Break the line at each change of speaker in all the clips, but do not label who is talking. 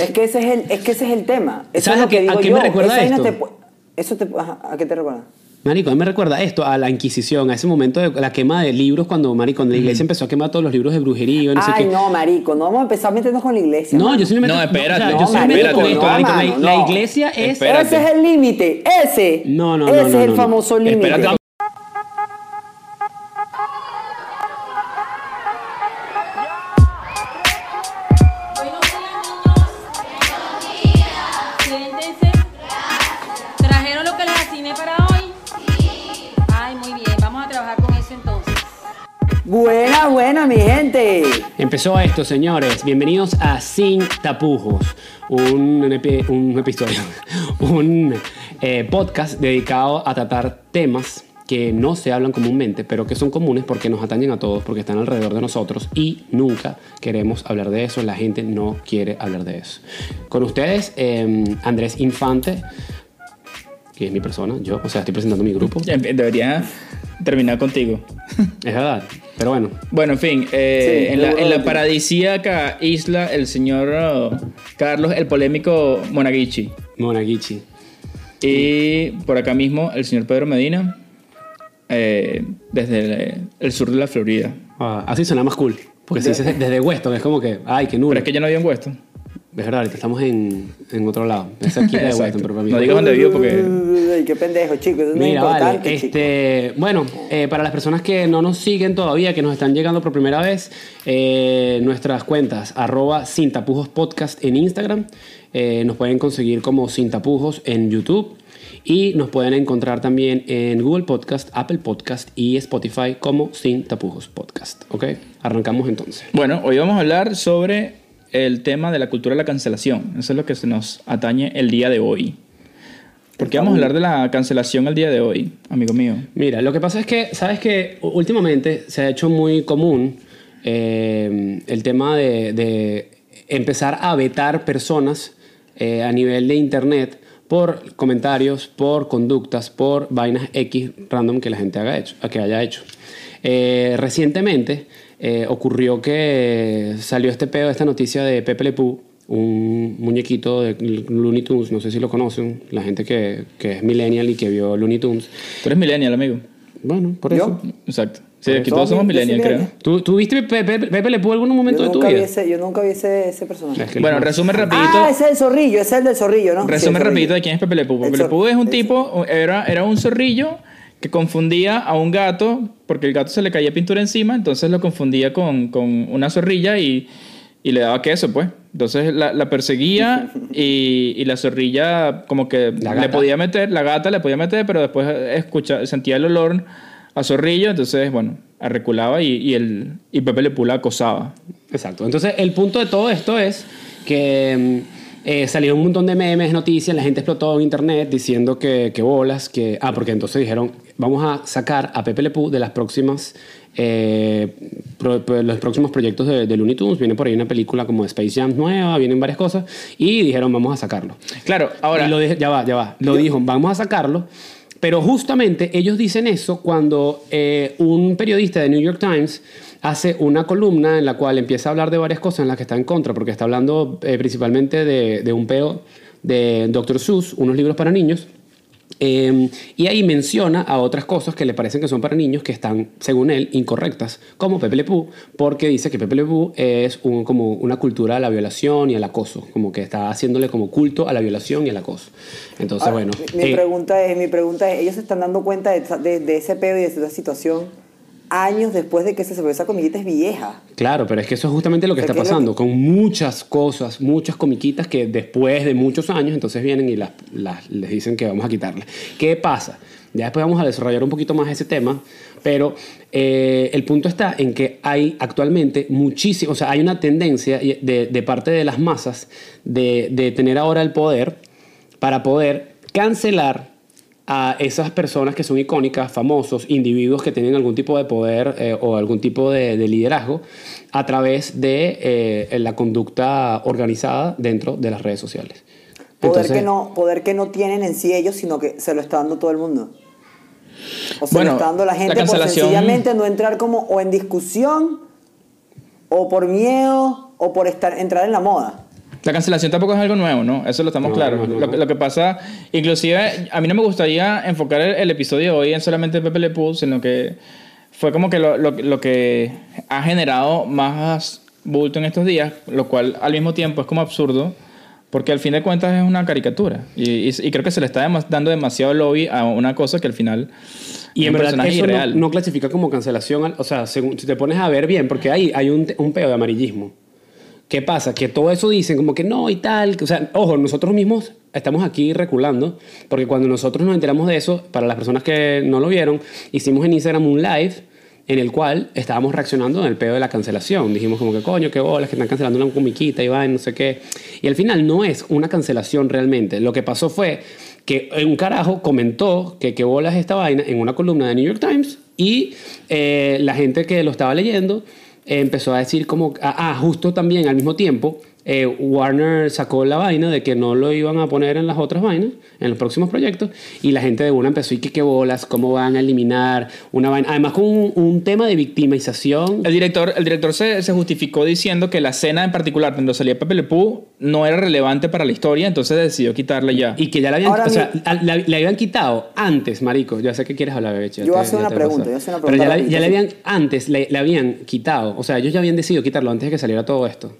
Es que ese es el, es que ese es el tema. Eso
¿Sabes
es lo que
a
digo
qué me
yo.
recuerda
Esa
esto?
te eso te, ajá, ¿A qué te recuerda?
Marico, a mí me recuerda esto a la Inquisición, a ese momento de la quema de libros cuando, marico, cuando la iglesia empezó a quemar todos los libros de brujería, no sé
Ay,
qué.
no, marico, no vamos a empezar a meternos con la iglesia.
No,
mano.
yo simplemente.
No, espérate,
o sea,
no,
yo simplemente
espérate,
con esto,
no,
marico, la-
mano,
la,
no.
iglesia es.
Espera.
Ese es el límite, ese.
No, no, no,
Ese
no,
es
no,
el
no.
famoso límite.
Empezó esto, señores. Bienvenidos a Sin Tapujos, un, epi- un episodio, un eh, podcast dedicado a tratar temas que no se hablan comúnmente, pero que son comunes porque nos atañen a todos, porque están alrededor de nosotros y nunca queremos hablar de eso. La gente no quiere hablar de eso. Con ustedes, eh, Andrés Infante, que es mi persona, yo, o sea, estoy presentando mi grupo.
Ya empe- Debería terminar contigo.
Es verdad, pero bueno,
Bueno, en fin, eh,
Sí,
en, la,
luego
en la
de-
paradisíaca isla, el señor oh, Carlos, el polémico Monaguichi.
Monaguichi.
Y por acá mismo, el señor Pedro Medina, eh, desde el, el sur de la Florida.
Ah, así suena más cool. Porque si dices desde Weston es como que, ay, qué nulo.
Pero es que yo no vivo en Weston.
Es verdad, ahorita estamos en, en otro lado. Es aquí de. Weston, pero para mí.
No digas dónde vivo porque...
Ay, qué pendejo, chicos. Eso no es
Mira,
importante,
vale, este, bueno, eh, para las personas que no nos siguen todavía, que nos están llegando por primera vez, eh, nuestras cuentas, arroba Sin Tapujos Podcast en Instagram, eh, nos pueden conseguir como Sin Tapujos en YouTube y nos pueden encontrar también en Google Podcast, Apple Podcast y Spotify como Sin Tapujos Podcast, ¿ok? Arrancamos entonces.
Bueno, hoy vamos a hablar sobre el tema de la cultura de la cancelación. Eso es lo que se nos atañe el día de hoy. ¿Por qué vamos a hablar de la cancelación el día de hoy, amigo mío?
Mira, lo que pasa es que, sabes que últimamente se ha hecho muy común eh, el tema de, empezar a vetar personas eh, a nivel de internet por comentarios, por conductas, por vainas X random que la gente haga hecho, que haya hecho. Eh, recientemente eh, ocurrió que salió este pedo, esta noticia de Pepe Le Pew, un muñequito de Looney Tunes, no sé si lo conocen, la gente que, que es millennial y que vio Looney Tunes.
Tú eres millennial, amigo.
Bueno, por
¿Yo?
eso.
Exacto. Sí, aquí todos somos
Yo soy
millennial, creo.
¿Tú, tú viste Pepe, Pepe Le Pew algún momento de tu vida?
ese, yo nunca vi ese, ese personaje.
Es que
Bueno,
el-
resumen rapidito.
Ah, ese es el zorrillo, ese es el del zorrillo, ¿no?
Resumen
Sí,
rapidito de quién es Pepe Le Pew. Pepe Le Pew es un tipo, era, era un zorrillo que confundía a un gato porque el gato se le caía pintura encima, entonces lo confundía con, con una zorrilla y, y le daba queso, pues. Entonces la, la perseguía y, y la zorrilla como que le podía meter, la gata le podía meter, pero después escucha, sentía el olor a zorrillo, entonces, bueno, arreculaba y, y, el, y Pepe Le Pew la acosaba.
Exacto. Entonces, el punto de todo esto es que mm, eh, salieron un montón de memes, noticias, la gente explotó en internet diciendo que, que bolas, que... Ah, porque entonces dijeron, vamos a sacar a Pepe Le Pew de las próximas... eh, pro- pro- los próximos proyectos de, de Looney Tunes, viene por ahí una película como Space Jam nueva, vienen varias cosas, y dijeron, vamos a sacarlo.
Claro, ahora...
Y lo ya va, ya va. Lo dijo, vamos a sacarlo. Pero justamente ellos dicen eso cuando eh, un periodista de New York Times hace una columna en la cual empieza a hablar de varias cosas en las que está en contra, porque está hablando eh, principalmente de, de un peo de Dr. Seuss, unos libros para niños. Eh, y ahí menciona a otras cosas que le parecen que son para niños que están, según él, incorrectas, como Pepe Le Pew, porque dice que Pepe Le Pew es un- como una cultura a la violación y al acoso, como que está haciéndole como culto a la violación y al acoso. Entonces,
Ahora,
bueno.
Mi, mi
eh,
pregunta es, mi pregunta es, ellos se están dando cuenta de, de- de ese pedo y de esa situación años después de que se se esa comiquita es vieja.
Claro, pero es que eso es justamente lo que
O sea,
está
¿qué es lo
pasando, con muchas cosas, muchas comiquitas que después de muchos años entonces vienen y las, las- les dicen que vamos a quitarlas. ¿Qué pasa? Ya después vamos a desarrollar un poquito más ese tema, pero eh, el punto está en que hay actualmente muchísimo, o sea, hay una tendencia de, de parte de las masas de, de tener ahora el poder para poder cancelar a esas personas que son icónicas, famosos, individuos que tienen algún tipo de poder eh, o algún tipo de, de liderazgo a través de eh, la conducta organizada dentro de las redes sociales.
Poder,
Entonces,
que no, poder que no tienen en sí ellos, sino que se lo está dando todo el mundo. O se
Bueno,
lo está dando la
la
gente por
cancelación-
sencillamente no entrar como o en discusión, o por miedo, o por estar, entrar en la moda.
La cancelación tampoco es algo nuevo, ¿no? Eso lo estamos
No,
claros.
no, no,
lo, lo que pasa, inclusive, a mí no me gustaría enfocar el, el episodio de hoy en solamente Pepe Le Pew, sino que fue como que lo, lo- lo que ha generado más bulto en estos días, lo cual al mismo tiempo es como absurdo, porque al fin de cuentas es una caricatura. Y, y- y creo que se le está dando demasiado lobby a una cosa que al final
Y en verdad eso
irreal.
no clasifica como cancelación, o sea, según, si te pones a ver bien, porque ahí hay un, un peo de amarillismo. ¿Qué pasa? Que todo eso dicen como que no y tal. O sea, ojo, nosotros mismos estamos aquí reculando, porque cuando nosotros nos enteramos de eso, para las personas que no lo vieron, hicimos en Instagram un live en el cual estábamos reaccionando en el peo de la cancelación. Dijimos como que coño, qué bolas, que están cancelando una comiquita y va, no sé qué. Y al final no es una cancelación realmente. Lo que pasó fue que un carajo comentó que qué bolas esta vaina en una columna de New York Times y eh, la gente que lo estaba leyendo empezó a decir como, ah, ah, justo también al mismo tiempo, eh, Warner sacó la vaina de que no lo iban a poner en las otras vainas, en los próximos proyectos, y la gente de una empezó y que qué bolas, cómo van a eliminar una vaina, además con un, un tema de victimización.
El director, el director se, se justificó diciendo que la escena en particular, cuando salía Pepe Le Pew, no era relevante para la historia, entonces decidió quitarla ya.
Y que ya la habían,
Ahora
o sea,
mi-
la, la- la habían quitado antes, marico. Ya sé que quieres hablar, ya
Yo
te-
voy a hacer
ya
una pregunta, yo voy a hacer una
Pero ya,
pregunta
la, ya le
rapidito,
habían, antes le, le habían quitado. O sea, ellos ya habían decidido quitarlo antes de que saliera todo esto.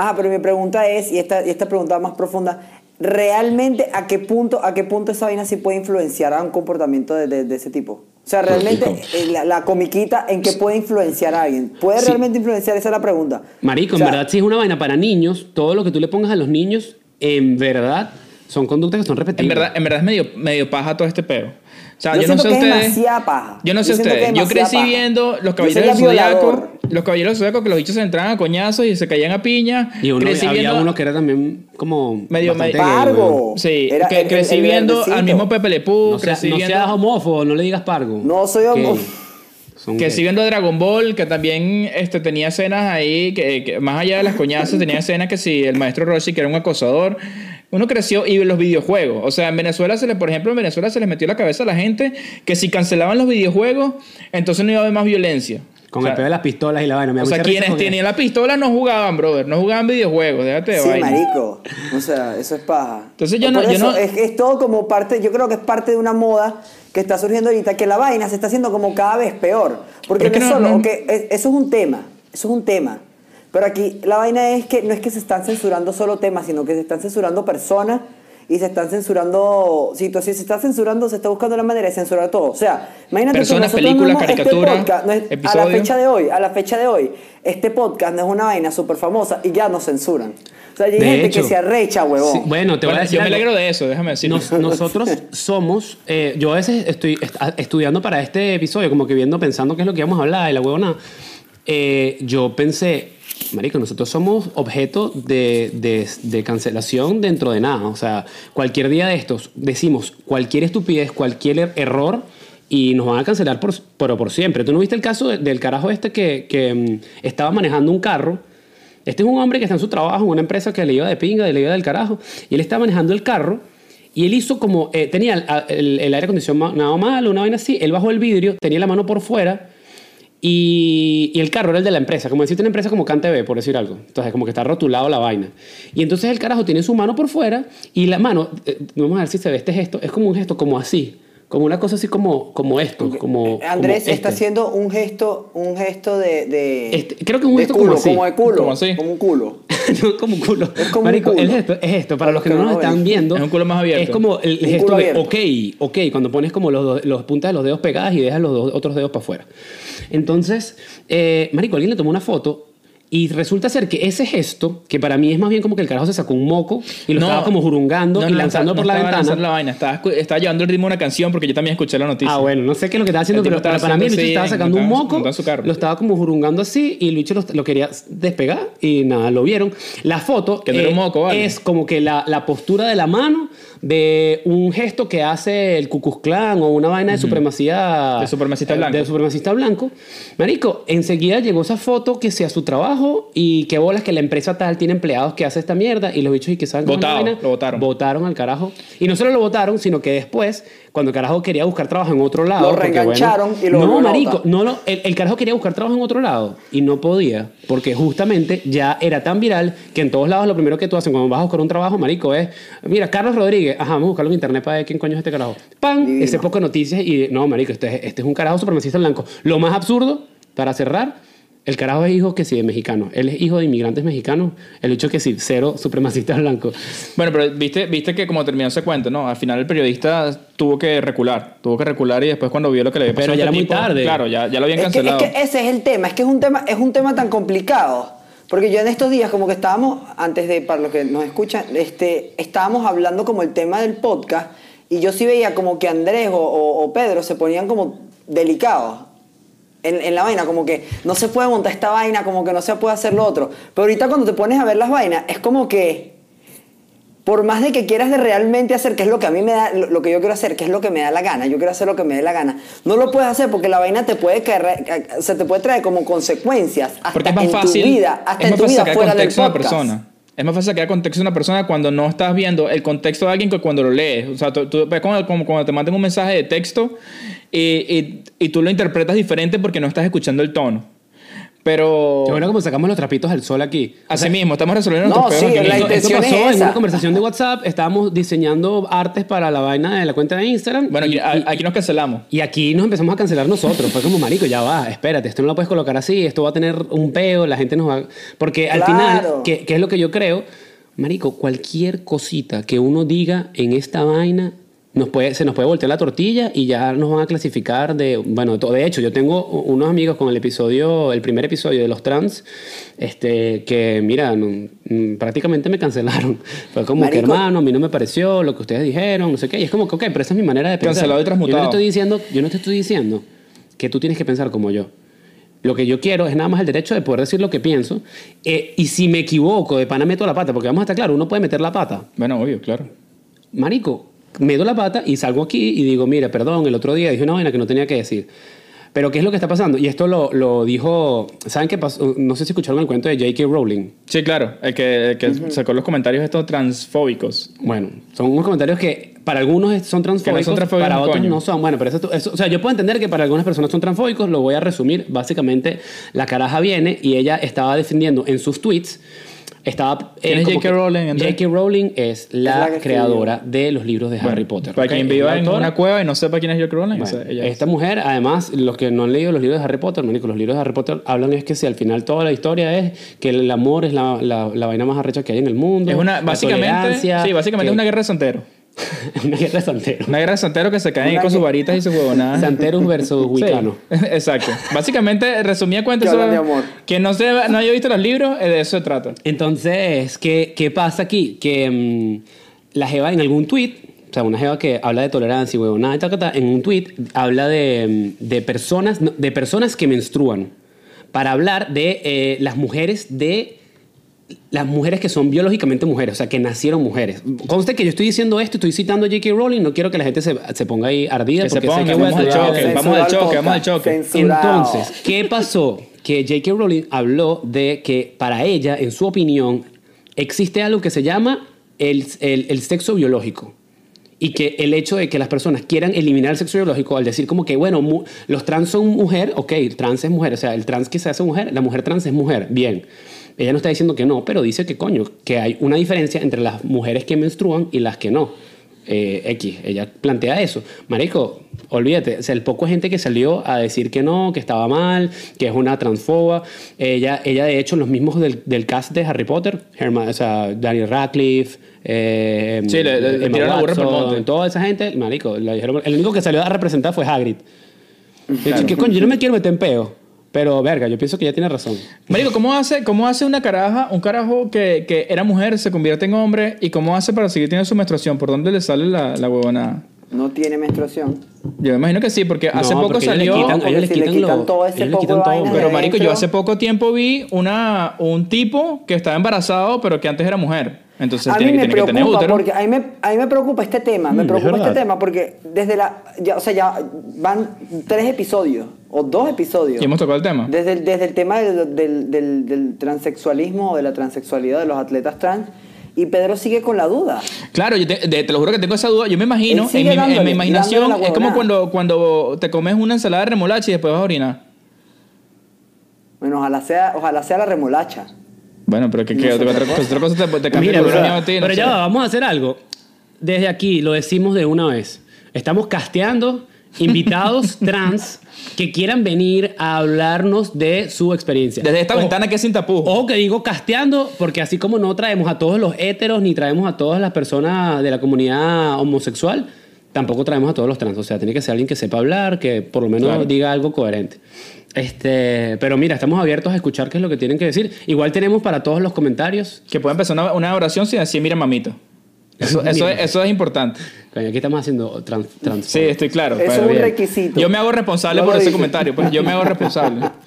Ajá, pero mi pregunta es, y esta, y esta pregunta más profunda, ¿realmente a qué punto, a qué punto esa vaina sí puede influenciar a un comportamiento de, de- de ese tipo? O sea, realmente eh, la, la comiquita, ¿en qué puede influenciar a alguien? ¿Puede
Sí.
realmente influenciar? Esa es la pregunta.
Marico,
O sea,
en verdad, si es una vaina para niños, todo lo que tú le pongas a los niños, en verdad, son conductas que son
En
repetibles.
verdad, en verdad es medio, medio paja todo este peo. O sea,
Yo
yo, no sé
que es
ustedes.
paja.
Yo no sé
Yo que
ustedes.
es
Yo crecí
paja.
viendo los caballeros del zodiaco. Los caballeros del zodiaco que los bichos se entraban a coñazos y se caían a piña.
Y uno,
crecí
había
viendo-
uno que era también como.
Medio-
bastante
medio-
gay,
Pargo.
Sí,
Era
que
el-
crecí
el
viendo al mismo Pepe Le Pew.
No, sea-
crecí
no
viendo,
seas homófobo, no le digas pargo.
No soy homófobo.
Que
gay.
sí viendo Dragon Ball, que también este, tenía escenas ahí, que, que más allá de las coñazas, tenía escenas que si el maestro Roshi, que era un acosador, uno creció y los videojuegos. O sea, en Venezuela se le, por ejemplo, en Venezuela se les metió la cabeza a la gente que si cancelaban los videojuegos, entonces no iba a haber más violencia.
Con
o sea,
el pedo de las pistolas y la vaina. Me
o sea, quienes tenían la pistola no jugaban, brother, no jugaban videojuegos, déjate de
Sí,
vaina.
marico. O sea, eso es paja.
Entonces yo no- yo no-
Es, es todo como parte, yo creo que es parte de una moda que está surgiendo ahorita, que la vaina se está haciendo como cada vez peor. Porque no solo,
no-
eso es un tema, eso es un tema. Pero aquí la vaina es que no es que se están censurando solo temas, sino que se están censurando personas y se están censurando situaciones. Se está censurando, se está buscando la manera de censurar todo. O sea, imagínate
Personas,
tú, nosotros
películas,
este
caricaturas,
podcast no es- a la fecha de hoy, a la fecha de hoy, este podcast no es una vaina súper famosa y ya nos censuran. O sea, hay
De
gente
hecho.
que se arrecha, huevón.
Sí, bueno, te voy a decir
yo me alegro de eso, déjame decir.
Nos- nosotros somos, eh, yo a veces estoy est- estudiando para este episodio, como que viendo, pensando qué es lo que íbamos a hablar y la huevona. Eh, yo pensé, marico, nosotros somos objeto de, de- cancelación dentro de nada. O sea, cualquier día de estos decimos cualquier estupidez, cualquier er- error y nos van a cancelar por, por, por siempre. ¿Tú no viste el caso de- del carajo este que, que, mm, estaba manejando un carro? Este es un hombre que está en su trabajo, en una empresa que le iba de pinga, le iba del carajo, y él estaba manejando el carro y él hizo como, eh, tenía el aire acondicionado mal, una vaina así, él bajó el vidrio, tenía la mano por fuera y, el carro era el de la empresa, como decirte una empresa como CanTV, por decir algo. Entonces, como que está rotulado la vaina. Y entonces el carajo tiene su mano por fuera y la mano, eh, vamos a ver si se ve este gesto, es como un gesto como así, como una cosa así como, como esto, como...
Eh, Andrés
como
está
este.
haciendo un gesto, un gesto de, de
Este, creo que es un
de
gesto
culo,
como así.
como de culo,
Como así.
como un culo.
no, como un culo.
Es como un culo.
el gesto es esto. Para los que no nos están viendo.
Es un culo más abierto.
Es como el
Un
gesto de ok, ok, cuando pones como los, los puntas de los dedos pegadas y dejas los dos- otros dedos para afuera. Entonces, eh, Marico, alguien le tomó una foto y resulta ser que ese gesto, que para mí es más bien como que el carajo se sacó un moco y lo
No.
estaba como jurungando
No,
y
no,
lanzando
no
por la ventana.
lanzando la vaina, estaba, estaba llevando el ritmo de una canción porque yo también escuché la noticia.
Ah, bueno, no sé qué es lo que estaba haciendo,
El
pero para,
estaba
para mí el bicho
haciendo
estaba sacando un moco, lo estaba como jurungando así y el bicho lo, lo quería despegar y nada, lo vieron. La foto
Que un moco, ¿vale?
es como que la, la postura de la mano de un gesto que hace el Ku Klan o una vaina de supremacía...
De supremacista
eh,
blanco.
De supremacista blanco. Marico, enseguida llegó esa foto que sea su trabajo y qué bolas que la empresa tal tiene empleados que hace esta mierda y los bichos y que saben
Votado,
vaina,
lo votaron.
Votaron al carajo. Y no solo lo votaron, sino que después, cuando el carajo quería buscar trabajo en otro lado.
Lo
porque,
reengancharon y lo
No, marico, no lo, el, el carajo quería buscar trabajo en otro lado y no podía, porque justamente ya era tan viral que en todos lados lo primero que tú haces cuando vas a buscar un trabajo, marico, es, mira, Carlos Rodríguez, ajá, vamos a buscarlo en internet para ver quién coño es este carajo. ¡Pam!
Divino.
Ese poco de noticias y, no, marico, este, es- este es un carajo supremacista blanco. Lo más absurdo, para cerrar, el carajo es hijo que sí de mexicano. Él es hijo de inmigrantes mexicanos. El hecho que sí, cero supremacistas blancos.
Bueno, pero viste, viste que como terminó ese cuento, ¿no? Al final el periodista tuvo que recular, tuvo que recular y después cuando vio lo que le había
Pero
pasado a
ya
este
era muy
tipo,
tarde.
Claro, ya, ya lo habían
Es que, es
cancelado.
que ese es el tema, es que es un tema, es un tema tan complicado. Porque yo en estos días, como que estábamos, antes de, para los que nos escuchan, este, estábamos hablando como el tema del podcast, y yo sí veía como que Andrés o, o- o Pedro se ponían como delicados en, en la vaina, como que no se puede montar esta vaina, como que no se puede hacer lo otro. Pero ahorita cuando te pones a ver las vainas, es como que por más de que quieras de realmente hacer, que es lo que a mí me da, lo, lo que yo quiero hacer, que es lo que me da la gana, yo quiero hacer lo que me dé la gana, no lo puedes hacer porque la vaina te puede caer, se te puede traer como consecuencias hasta
Porque es más
en
fácil,
tu vida, hasta en tu vida fuera del podcast.
persona. Es más fácil sacar contexto a una persona cuando no estás viendo el contexto de alguien que cuando lo lees. O sea, tú, tú- es como, como cuando te mandan un mensaje de texto y- y tú lo interpretas diferente porque no estás escuchando el tono. Pero
Qué bueno como sacamos los trapitos al sol aquí.
así mismo, estamos resolviendo
No,
nuestros
sí,
peos
la
mismo.
Esto, esto
intención
pasó
es
en una conversación de WhatsApp. Estábamos diseñando artes para la vaina de la cuenta de Instagram.
Bueno,
y,
aquí,
y-
aquí nos cancelamos.
y aquí nos empezamos a cancelar nosotros. Fue como, marico, ya va, espérate, esto no lo puedes colocar así, esto va a tener un peo, la gente nos va... Porque al
Claro.
final, ¿qué, qué es lo que yo creo? Marico, cualquier cosita que uno diga en esta vaina... Nos puede, se nos puede voltear la tortilla y ya nos van a clasificar de... Bueno, de hecho, yo tengo unos amigos con el episodio, el primer episodio de los trans, este, que, mira, no- mm, prácticamente me cancelaron. Fue como que,
Marico.
hermano, a mí no me pareció lo que ustedes dijeron, no sé qué. Y es como que, ok, pero esa es mi manera de pensar.
Cancelado y transmutado.
Yo no te estoy diciendo, yo no te estoy diciendo que tú tienes que pensar como yo. Lo que yo quiero es nada más el derecho de poder decir lo que pienso. Eh, y si me equivoco, de pana meto la pata, porque vamos a estar claro, uno puede meter la pata.
Bueno, obvio, claro.
Marico, meto la pata y salgo aquí y digo, mira, perdón, el otro día dije una vaina que no tenía que decir. Pero ¿qué es lo que está pasando? Y esto lo, lo dijo, ¿saben qué pasó? No sé si escucharon el cuento de J.K. Rowling.
Sí, claro. El que, el que sacó los comentarios estos transfóbicos.
Bueno, son unos comentarios que para algunos son transfóbicos,
transfóbicos,
para otros
coño.
no son. Bueno, pero eso, eso- o sea, yo puedo entender que para algunas personas son transfóbicos, lo voy a resumir. Básicamente, la caraja viene y ella estaba defendiendo en sus tweets, estaba... eh,
¿Quién es J.K. Rowling?
J.K. Rowling es la,
la que escribió.
creadora de los libros de Harry Potter.
Para quien viva en una cueva y no sepa quién es J.K. Rowling,
Bueno,
esa- ella es.
esta mujer, además, los que no han leído los libros de Harry Potter, manico, los libros de Harry Potter hablan es que si al final toda la historia es que el amor es la, la, la vaina más arrecha que hay en el mundo.
Es una, básicamente, sí, básicamente
que-
es una guerra de santero.
una guerra de santero.
Una guerra de santero que se caen ahí
Una
con sus varitas y sus huevonadas.
Santeros versus
Sí,
Wicano.
exacto. Básicamente, resumía cuenta
Que
eso.
hablan de amor.
Quien no, se, no haya visto los libros, eh, de eso se trata.
Entonces, ¿qué, qué pasa aquí? Que mm, la Jeva en algún tweet, o sea, una Jeva que habla de tolerancia y huevonada y tal, tal, tal, en un tweet habla de, mm, de, personas, de personas que menstruan para hablar de eh, las mujeres de las mujeres que son biológicamente mujeres, o sea, que nacieron mujeres. Conste que yo estoy diciendo esto, estoy citando a J.K. Rowling, no quiero que la gente se, se ponga ahí ardida.
Que se
porque sé
ponga,
que
vamos al choque, vamos al choque, vamos al choque.
Censurado.
entonces, ¿qué pasó? Que J.K. Rowling habló de que para ella, en su opinión, existe algo que se llama el, el- el sexo biológico. Y que el hecho de que las personas quieran eliminar el sexo biológico al decir como que, bueno, mu- los trans son mujer, ok, el trans es mujer, o sea, el trans que se hace mujer, la mujer trans es mujer, bien. Ella no está diciendo que no, pero dice que coño, que hay una diferencia entre las mujeres que menstruan y las que no. Eh, X, ella plantea eso. Marico, olvídate, o sea, el poco gente que salió a decir que no, que estaba mal, que es una transfoba. Ella, ella de hecho, los mismos del, del cast de Harry Potter, Herma- o sea, Daniel Radcliffe, eh,
Sí, le- le- tiraron la burra por el
Watson,
monte.
toda esa gente, marico, la dijeron- el único que salió a representar fue Hagrid.
Claro.
Que coño, yo no me quiero meter en peo, pero verga, yo pienso que ella tiene razón.
Marico, ¿cómo hace, cómo hace una caraja, un carajo que, que era mujer, se convierte en hombre? ¿Y cómo hace para seguir teniendo su menstruación? ¿Por dónde le sale la, la huevonada?
No tiene menstruación.
Yo me imagino que sí, porque hace
No,
poco
porque ellos le
salió...
quitan-
porque
ellos le
si le
quitan lo-
todo ese
ellos
poco
quitan todo, pero,
marico, yo hace poco tiempo vi una, un tipo que estaba embarazado, pero que antes era mujer. Entonces
a
tiene,
mí
que-
me
tiene que tener
preocupa
útero.
porque a mí me, a mí me preocupa este tema, me
Mm, es
preocupa este tema porque desde la, ya, o sea, ya van tres episodios o dos episodios.
Y hemos tocado el tema.
Desde el, desde el tema del, del, del, del transexualismo o de la transexualidad de los atletas trans. Y Pedro sigue con la duda.
Claro, yo te, de- te lo juro que tengo esa duda. Yo me imagino, en mi, en
dándole,
mi imaginación, es como cuando, cuando te comes una ensalada de remolacha y después vas a orinar.
Bueno, ojalá sea, ojalá sea la remolacha.
Bueno, pero que,
No
otra, cosa, otra cosa te, te cambia
Mira, pero,
a ti, no
pero ya va, vamos a hacer algo. Desde aquí lo decimos de una vez. Estamos casteando invitados trans que quieran venir a hablarnos de su experiencia.
Desde esta
O-
ventana que es sin tapujos.
Ojo que digo casteando, porque así como no traemos a todos los héteros ni traemos a todas las personas de la comunidad homosexual, tampoco traemos a todos los trans. O sea, tiene que ser alguien que sepa hablar, que por lo menos
Claro.
diga algo coherente. Este, pero mira, estamos abiertos a escuchar qué es lo que tienen que decir. Igual tenemos para todos los comentarios.
Que puede empezar una, una oración sin decir, mira, mamito. Eso, eso, es, eso es importante.
Coño, Aquí estamos haciendo trans. trans-
Sí, estoy claro.
Eso
pero
es un
bien.
requisito.
Yo me hago responsable
No
por ese
dices.
comentario. Pues yo me hago responsable.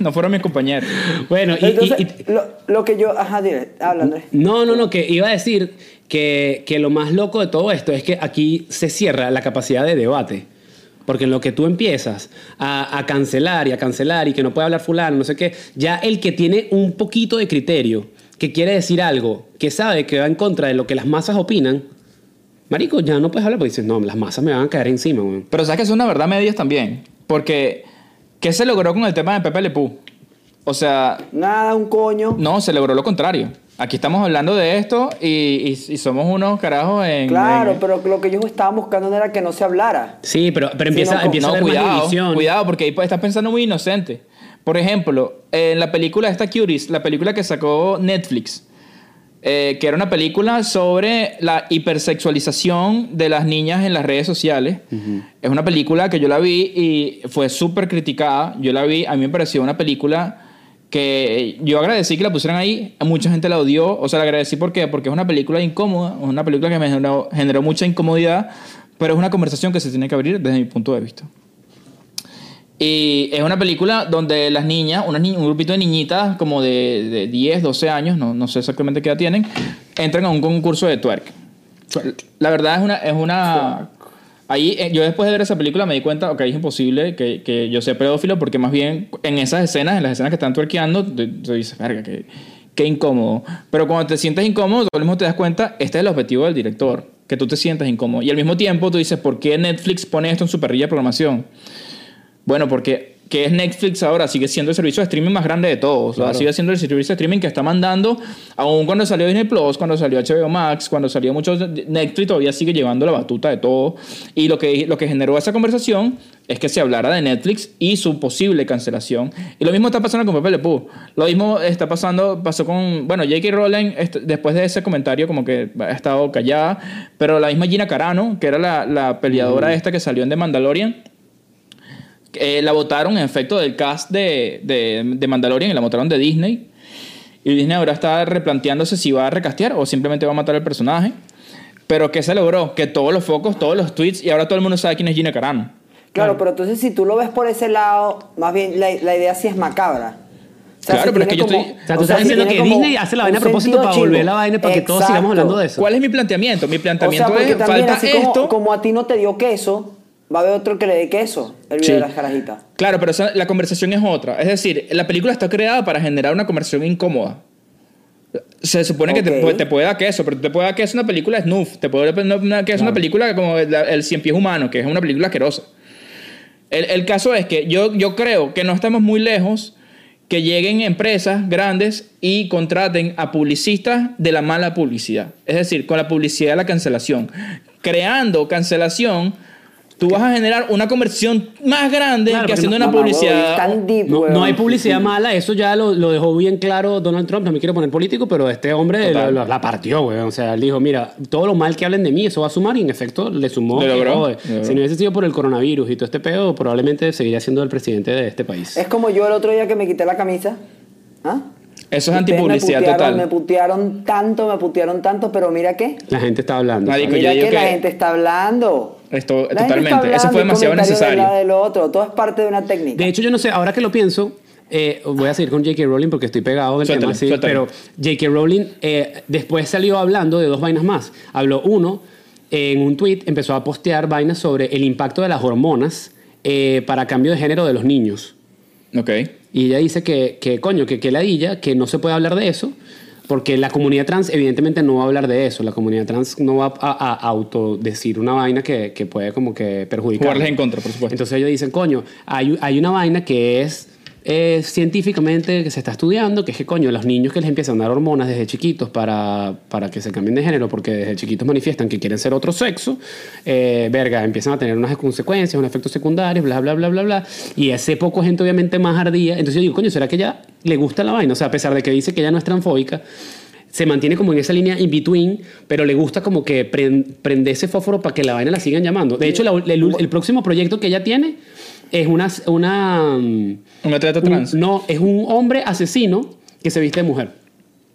No fueron mis compañeros.
Bueno, y-
Entonces,
y- y-
lo, lo que yo... Ajá, dile, habla Andrés.
No, no, no, que iba a decir que, que lo más loco de todo esto es que aquí se cierra la capacidad de debate. Porque en lo que tú empiezas a, a cancelar y a cancelar y que no puede hablar fulano, no sé qué, ya el que tiene un poquito de criterio, que quiere decir algo, que sabe que va en contra de lo que las masas opinan, marico, ya no puedes hablar porque dices, no, las masas me van a caer encima, weón.
Pero sabes que es una verdad a medias también. Porque, ¿qué se logró con el tema de Pepe Le Pew? O sea,
Nada, un coño.
no, se logró lo contrario. Aquí estamos hablando de esto y, y- y somos unos carajos en...
Claro,
en-
pero lo que ellos estaban buscando no era que no se hablara.
Sí, pero, pero empieza,
no, con-
empieza a
No,
haber más
cuidado,
división.
cuidado, porque ahí estás pensando muy inocente. Por ejemplo, en la película esta Cuties, la película que sacó Netflix, eh, que era una película sobre la hipersexualización de las niñas en las redes sociales. Es una película que yo la vi y fue súper criticada. Yo la vi, a mí me pareció una película que yo agradecí que la pusieran ahí. Mucha gente la odió. O sea, la agradecí porque, porque es una película incómoda, es una película que me generó, generó mucha incomodidad, pero es una conversación que se tiene que abrir desde mi punto de vista. Y es una película donde las niñas, ni- un grupito de niñitas como de, de 10, 12 años, no, no sé exactamente qué edad tienen, entran a un concurso de twerk. La verdad es una... Es una ahí, eh, yo después de ver esa película me di cuenta, ok, es imposible que, que yo sea pedófilo porque más bien en esas escenas, en las escenas que están twerkeando, te, te dices, verga, qué, qué incómodo. Pero cuando te sientes incómodo, tú mismo te das cuenta, este es el objetivo del director, que tú te sientas incómodo. Y al mismo tiempo tú dices, ¿por qué Netflix pone esto en su parrilla de programación? Bueno, porque ¿qué es Netflix ahora? Sigue siendo el servicio de streaming más grande de todos. O sea, sigue siendo el servicio de streaming que está mandando, aún cuando salió Disney Plus, cuando salió HBO Max, cuando salió mucho Netflix, todavía sigue llevando la batuta de todo. Y lo que, lo que generó esa conversación es que se hablara de Netflix y su posible cancelación. Y lo mismo está pasando con Pepe Le Pew. Lo mismo está pasando, pasó con, bueno, J.K. Rowling, después de ese comentario, como que ha estado callada, pero la misma Gina Carano, que era la, la peleadora esta que salió en The Mandalorian, eh, la votaron en efecto del cast de, de, de Mandalorian y la votaron de Disney. Y Disney ahora está replanteándose si va a recastear o simplemente va a matar al personaje. Pero ¿qué se logró? Que todos los focos, todos los tweets y ahora todo el mundo sabe quién es Gina Carano.
Claro, pero entonces si tú lo ves por ese lado, más bien la, la idea sí es macabra. O sea,
Claro,
sí
pero es que yo
como-
estoy-
O sea, tú estás diciendo que
como
Disney hace la vaina a
un
propósito para volver la vaina para que todos
Exacto.
sigamos hablando de eso.
¿Cuál es mi planteamiento? Mi
O sea,
planteamiento
porque
es,
también,
falta
así como,
esto.
como a ti no te dio queso, va a haber otro que le dé queso, el video
Sí.
de las carajitas.
Claro, pero esa- la conversación es otra. Es decir, la película está creada para generar una conversación incómoda. Se supone que te, te puede dar queso, pero te puede dar queso una película Snuff, te puede dar una, queso una película como el, el Cien Pies Humano, que es una película asquerosa. El, el caso es que yo, yo creo que no estamos muy lejos que lleguen empresas grandes y contraten a publicistas de la mala publicidad. Es decir, con la publicidad de la cancelación. Creando cancelación, tú vas a generar una conversión más grande
Claro,
que haciendo
no-
una publicidad.
huevo, tan deep,
No, hay publicidad mala, eso ya lo, lo dejó bien claro Donald Trump, no me quiero poner político, pero este hombre la partió, güey. O sea, él dijo, mira, todo lo mal que hablen de mí, eso va a sumar y en efecto le sumó.
Logró,
Joder,
lo logró.
Si no hubiese sido por el coronavirus y todo este pedo, probablemente seguiría siendo el presidente de este país.
Es como yo el otro día que me quité la camisa. ¿Ah?
Eso es antipublicidad
me putearon,
total.
Me putearon tanto, me putearon tanto, pero mira qué.
La gente está hablando.
Marico,
Mira que, la gente está hablando.
Esto-
La gente
totalmente.
está
Eso fue demasiado necesario.
del lado del otro. Todo es parte de una técnica.
De hecho, yo no sé, ahora que lo pienso, eh, voy a seguir con J.K. Rowling porque estoy pegado del
Suéltale,
tema así,
suéltale.
pero J.K. Rowling eh, después salió hablando de dos vainas más. Habló uno, en un tweet empezó a postear vainas sobre el impacto de las hormonas eh, para cambio de género de los niños.
Ok.
Y ella dice que, que coño, que, que ladilla, que no se puede hablar de eso, porque la comunidad trans evidentemente no va a hablar de eso. La comunidad trans no va a, a autodecir una vaina que, que puede como que perjudicar.
Jugarles en contra, por supuesto.
Entonces ellos dicen, coño, hay, hay una vaina que es eh, científicamente que se está estudiando, que es que, coño, los niños que les empiezan a dar hormonas desde chiquitos para, para que se cambien de género, porque desde chiquitos manifiestan que quieren ser otro sexo, eh, verga, empiezan a tener unas consecuencias, unos efectos secundarios, bla, bla, bla, bla, bla. Y ese poco gente obviamente más ardía. Entonces yo digo, coño, ¿será que ella le gusta la vaina? O sea, a pesar de que dice que ella no es transfóbica, se mantiene como en esa línea in between, pero le gusta como que pren- prende ese fósforo para que la vaina la sigan llamando. De hecho, la- el, el próximo proyecto que ella tiene es una... una
Un atleta
un-
trans.
no, es un hombre asesino que se viste de mujer.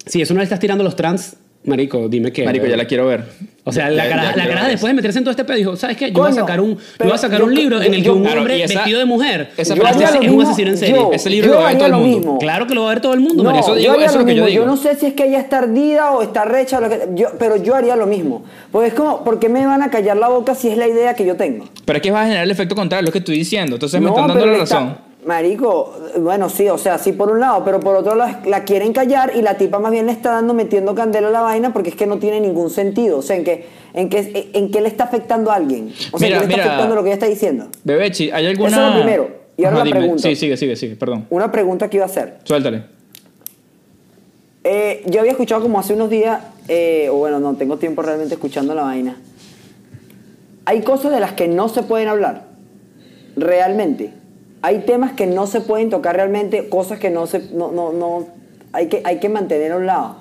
Si eso no le estás tirando a los trans, marico, dime qué.
Marico, ya la quiero ver.
O sea, la cara, la después de meterse en todo este pedo dijo, ¿sabes qué? Yo voy a sacar un, yo voy a sacar
yo-
un libro en el que
yo-
un
Claro,
hombre
esa-
vestido de mujer
esa
Yo
frase
haría
es,
lo
es un asesino en serie.
yo-
Ese libro
yo
lo va a ver todo el mundo.
mismo.
Claro que lo va a ver todo el mundo,
No,
marico.
eso digo-
yo haría
eso es
lo
lo que yo digo.
no sé si es que ella está ardida o está recha, o lo que, yo, pero yo haría lo mismo. Porque es como, ¿por qué me van a callar la boca si es la idea que yo tengo?
Pero es que va a generar el efecto contrario, lo que estoy diciendo. Entonces me
No,
están dando la
está-
razón.
Marico, bueno, sí, o sea, sí por un lado, pero por otro lado la quieren callar y la tipa más bien le está dando metiendo candela a la vaina porque es que no tiene ningún sentido. O sea, en qué en qué, en qué le está afectando a alguien. O sea,
Mira,
¿en qué le está
mira.
afectando lo que ella está diciendo?
Bebechi, ¿hay alguna...?
Eso es lo primero. Y ahora la
dime.
pregunta.
Sí, sigue, sigue, sigue, perdón.
Una pregunta que iba a hacer.
Suéltale.
Eh, yo había escuchado como hace unos días, eh, o bueno, no tengo tiempo realmente escuchando la vaina. Hay cosas de las que no se pueden hablar, realmente. Hay temas que no se pueden tocar realmente, cosas que no se, no, no, no, hay que, hay que mantener a un lado.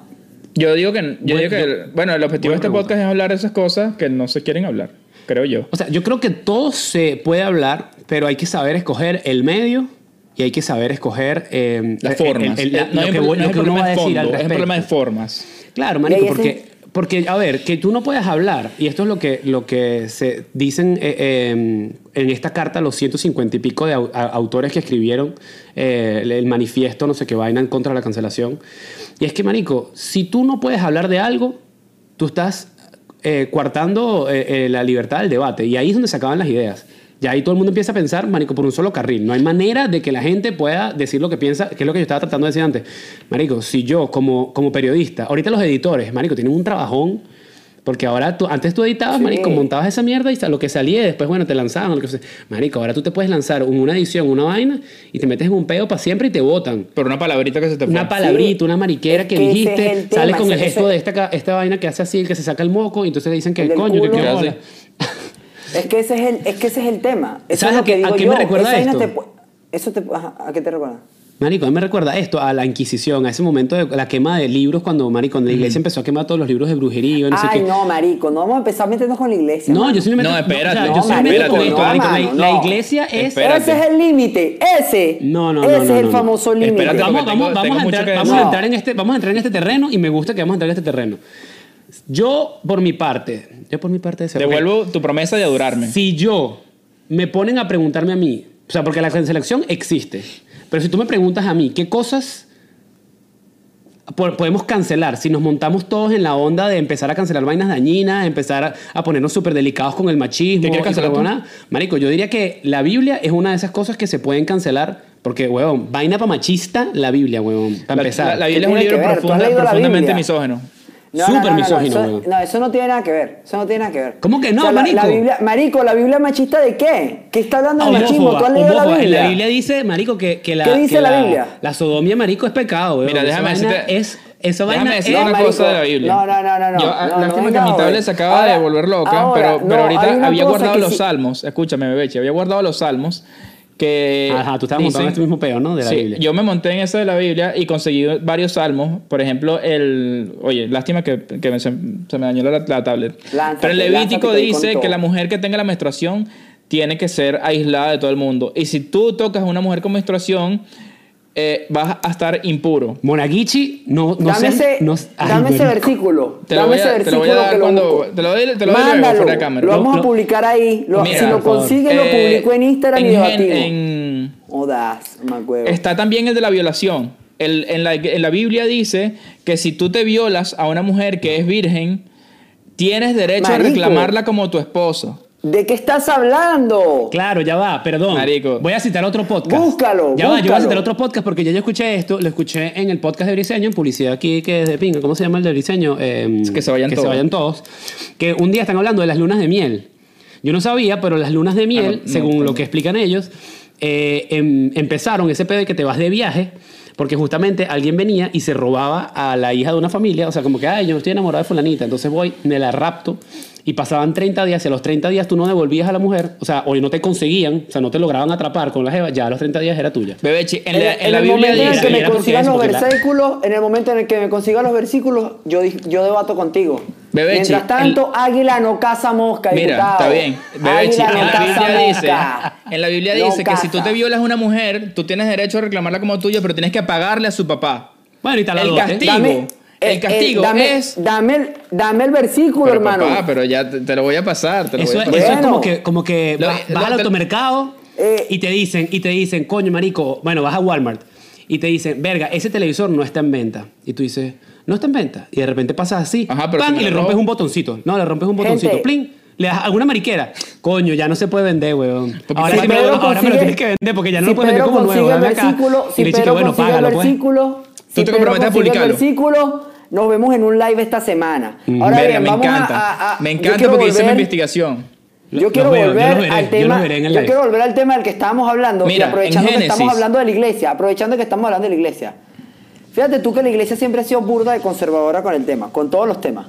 Yo digo que... Yo
Buen-
digo que bueno, el objetivo de este
pregunta.
podcast es hablar de esas cosas que no se quieren hablar, creo yo.
O sea, yo creo que todo se puede hablar, pero hay que saber escoger el medio y hay que saber escoger eh,
Las
el-
formas.
el- el-
Eh, no
lo que voy-
no
lo
es
que
un
uno va
problema
a
de
decir al
fondo, es un problema de
respecto.
formas.
Claro,
ahí
porque, porque, a ver, que tú no puedes hablar, y esto es lo que, lo que se dicen eh, eh, en esta carta los 150 y pico de autores que escribieron eh, el manifiesto, no sé qué vaina en contra de la cancelación. Y es que, marico, si tú no puedes hablar de algo, tú estás eh, coartando eh, eh, la libertad del debate, y ahí es donde se acaban las ideas. Ya ahí todo el mundo empieza a pensar, marico, por un solo carril. No hay manera de que la gente pueda decir lo que piensa, que es lo que yo estaba tratando de decir antes. Marico, si yo como, como periodista, ahorita los editores, marico, tienen un trabajón, porque ahora tú, antes tú editabas,
Sí.
marico, montabas esa mierda y lo que salía y después, bueno, te lanzaban. Lo que sea. Marico, ahora tú te puedes lanzar una edición, una vaina, y te metes en un pedo para siempre y te votan.
Por una palabrita que se te fue.
Una palabrita, una mariquera
Es
que, dijiste, sales con el gesto
ese-
de esta, esta vaina que hace así, el que se saca el moco, y entonces dicen que
El
coño, que
culo.
qué.
Es que ese es el, es que ese es el tema. Eso
¿Sabes
es lo
a qué-
que digo
a qué
yo.
me recuerda
Esa
esto?
te eso te, ajá, ¿A qué te recuerda?
Marico, a mí me recuerda esto a la Inquisición, a ese momento de la quema de libros cuando, marico, cuando la iglesia empezó a quemar todos los libros de brujería, no sé
Ay,
qué.
no, marico, no vamos a empezar a meternos con la iglesia.
No,
mano.
yo sí me meto,
No, espérate,
o sea,
no,
yo
espérate,
con esto,
no,
marico. La-
mano,
la,
no.
iglesia es...
Espérate.
Ese es el límite, ese.
No, no, no,
Ese
no,
es
no,
el
no.
famoso límite.
Espérate,
Vamos, vamos, vamos,
que
en este, vamos a entrar en este terreno y me gusta que vamos a entrar en este terreno. Yo, por mi parte, yo por mi parte... de
Devuelvo tu promesa de adorarme.
Si yo me ponen a preguntarme a mí, o sea, porque la cancelación existe, pero si tú me preguntas a mí, ¿qué cosas po- podemos cancelar si nos montamos todos en la onda de empezar a cancelar vainas dañinas, empezar a, a ponernos súper delicados con el machismo?
¿Qué quieres cancelar tú?
Marico, yo diría que la Biblia es una de esas cosas que se pueden cancelar porque, huevón, vaina para machista, la Biblia, huevón, para
La,
empezar.
la- la
¿Qué
Biblia es un libro profundamente misógeno.
No,
Súper
no, no, no,
misógino,
eso,
weón.
no, eso no tiene nada que ver. Eso no tiene nada que ver.
¿Cómo que no,
la-
marico?
La, Biblia, marico, ¿la Biblia machista de qué? ¿Qué está hablando de machismo? ¿Tú has leído la Biblia?
la Biblia dice, marico, que, que la...
¿Qué dice
que
la Biblia?
La sodomía, marico, es pecado, weón.
Mira, déjame decirte-
es... Esa
déjame decirte una
marico,
cosa de la Biblia.
No, no, no, no. no,
Yo,
no,
ah,
no
lástima que mi tablet se acaba
Ahora-
de volver loca,
ahora,
pero,
no,
pero ahorita había guardado los
sí-
salmos. Escúchame, bebeche, había guardado los salmos que.
Ajá, tú estabas montado en este mismo peo, ¿no? De la
Sí,
Biblia.
Yo me monté en eso de la Biblia y conseguí varios salmos. Por ejemplo, el. Oye, lástima que, que me- se, se me dañó la, la tablet.
Lánzate,
Pero el Levítico dice que la mujer que tenga la menstruación tiene que ser aislada de todo el mundo. Y si tú tocas a una mujer con menstruación, eh, vas a estar impuro.
Monaguichi, no, no
Dame,
sé...
ese,
no- ay,
dame ese versículo.
Te lo
dame
voy a-
ese
te lo voy a
versículo
dar
lo
te lo doy- te lo doy
Mándalo.
fuera de cámara.
Lo vamos a publicar ahí. Lo-
Mira,
si lo consigues, lo
Eh,
publico en Instagram y
en-
debatimos.
en-
me acuerdo.
Está también el de la violación. El- en, la, en la Biblia dice que si tú te violas a una mujer que es virgen, tienes derecho
Marico.
a reclamarla como tu esposo.
¿De qué estás hablando?
Claro, ya va, perdón.
Marico.
Voy a citar otro podcast.
Búscalo,
Ya va, yo voy a citar otro podcast porque ya yo escuché esto, lo escuché en el podcast de Briseño, en publicidad aquí que es de pinga. ¿Cómo se llama el de Briseño? Eh,
Que se vayan
que
todos.
se vayan todos. Que un día están hablando de las lunas de miel. Yo no sabía, pero las lunas de miel,
Ah, no,
según
no.
lo que explican ellos, eh, em- empezaron ese pedo de que te vas de viaje. Porque justamente alguien venía y se robaba a la hija de una familia. O sea, como que, ay, yo no estoy enamorado de fulanita. Entonces voy, me la rapto. Y pasaban 30 días. Y a los 30 días tú no devolvías a la mujer. O sea, o no te conseguían. O sea, no te lograban atrapar con la jeva. Ya a los 30 días era tuya.
Bebechi, en,
En,
la,
en
en la
el
Biblia
momento en el que me consigan los versículos, en el momento en el que me consigan los versículos, yo, yo debato contigo.
Bebechi,
Mientras tanto, águila no caza mosca,
Mira,
diputado.
está bien. En
no
la
caza
Biblia dice,
mosca.
en la Biblia
No
dice que si tú te violas a una mujer, tú tienes derecho a reclamarla como tuya, pero tienes que pagarle a su papá.
Bueno, y
El castigo.
Dame,
el
eh,
castigo
eh, dame,
es...
Dame el, dame el versículo,
Pero,
hermano.
papá, pero ya te, te lo voy a pasar. Te lo
Eso,
voy a
es-
pasar.
eso es
Bueno.
como que, como que
Lo-
vas,
lo-
vas al automercado
Eh.
y te dicen, y te dicen, coño, marico, bueno, vas a Walmart y te dicen, verga, ese televisor no está en venta. Y tú dices, no está en venta. Y de repente pasas así,
Ajá, pero
¡pam!
si
y le rompes
robo.
un botoncito. No, le rompes un botoncito,
Gente.
plin. Le das alguna mariquera. Coño, ya no se puede vender, weón.
Porque
Ahora,
si
sí me lo- ahora me lo tienes que vender porque ya no
si
lo puedes vender como nuevo. acá.
versículo,
y
si
le dices que bueno, págalo, pues.
Tú te comprometes a
consigue el
publicarlo.
versículo, nos vemos en un live esta semana. Ahora
Verga,
bien,
me
vamos
encanta.
a- a-
me
yo
encanta porque hice mi
volver-
investigación.
Yo quiero
veo, yo
volver
los veré,
al
yo
tema. yo
live.
quiero volver al tema del que estábamos hablando
Mira,
y aprovechando
en
que estamos hablando de la iglesia, aprovechando que estamos hablando de la iglesia. Fíjate tú que la iglesia siempre ha sido burda y conservadora con el tema, con todos los temas.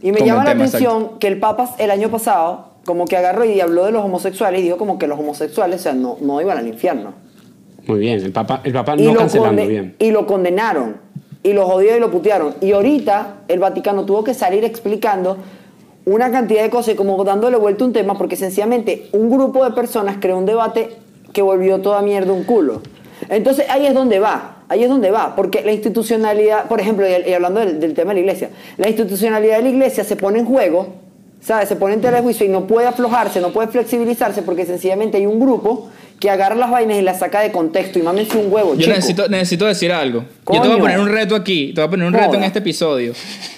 Y me
Con
llama la
tema,
atención que el Papa el año pasado como que agarró y habló de los homosexuales y dijo como que los homosexuales, o sea, no, no iban al infierno.
Muy bien, el papá, el papá
y,
no cancelando,
conde-
bien.
y lo condenaron. Y lo jodió y lo putearon. Y ahorita el Vaticano tuvo que salir explicando una cantidad de cosas y como dándole vuelta un tema porque sencillamente un grupo de personas creó un debate que volvió toda mierda un culo. Entonces ahí es donde va, ahí es donde va, porque la institucionalidad, por ejemplo, y, hablando del, del tema de la iglesia, la institucionalidad de la iglesia se pone en juego, ¿sabes? Se pone en tela juicio y no puede aflojarse, no puede flexibilizarse porque sencillamente hay un grupo que agarra las vainas y las saca de contexto y mámense un huevo.
Yo
chico.
necesito, necesito decir algo. Yo te voy a poner un reto aquí. Te voy a poner un reto en este episodio.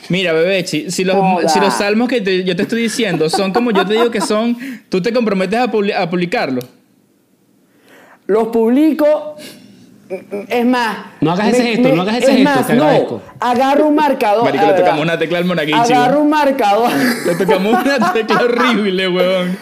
Mira, Bebechi, si los,
Joda.
si los salmos que te- yo te estoy diciendo son como yo te digo que son, tú te comprometes a, publi- a publicarlo.
Los publico. Es más.
No hagas ese gesto, no hagas ese
es
gesto,
más,
te
no. Agarro un marcador.
Marico, le tocamos una tecla al monaguillo.
Agarro un marcador.
Le tocamos una tecla horrible, weón.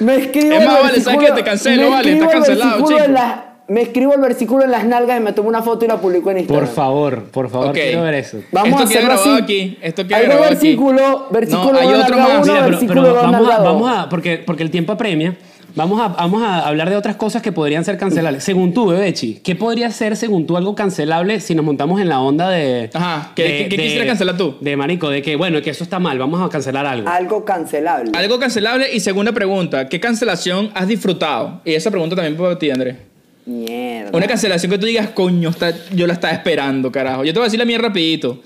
Me escribo
Es
el
más, vale, ¿sabes
versículo-
qué? Te cancelo,
me
vale,
escribo
está
el
cancelado,
versículo
chico.
en las- me escribo el versículo en las nalgas y me tomo una foto y la publico en Instagram.
Por favor, por favor,
Ok.
quiero ver eso.
Vamos
Esto
a hacerlo así.
aquí, esto queda
Hay
aquí.
versículos, versículo
No, hay otro más.
uno,
Mira, pero,
versículo
pero vamos, a, vamos a, porque, porque el tiempo apremia, vamos a, vamos a hablar de otras cosas que podrían ser cancelables. Según tú, Bebechi, ¿qué podría ser, según tú, algo cancelable si nos montamos en la onda de...
Ajá, ¿qué-
de-
qué- qué
de-
quisieras cancelar tú?
De marico, de que, bueno, que eso está mal, vamos a cancelar algo.
Algo cancelable.
Algo cancelable y segunda pregunta, ¿qué cancelación has disfrutado? Y esa pregunta también para ti, Andrés.
Mierda.
Una cancelación que tú digas, coño, está- yo la estaba esperando, carajo. Yo te voy a decir la mía rapidito.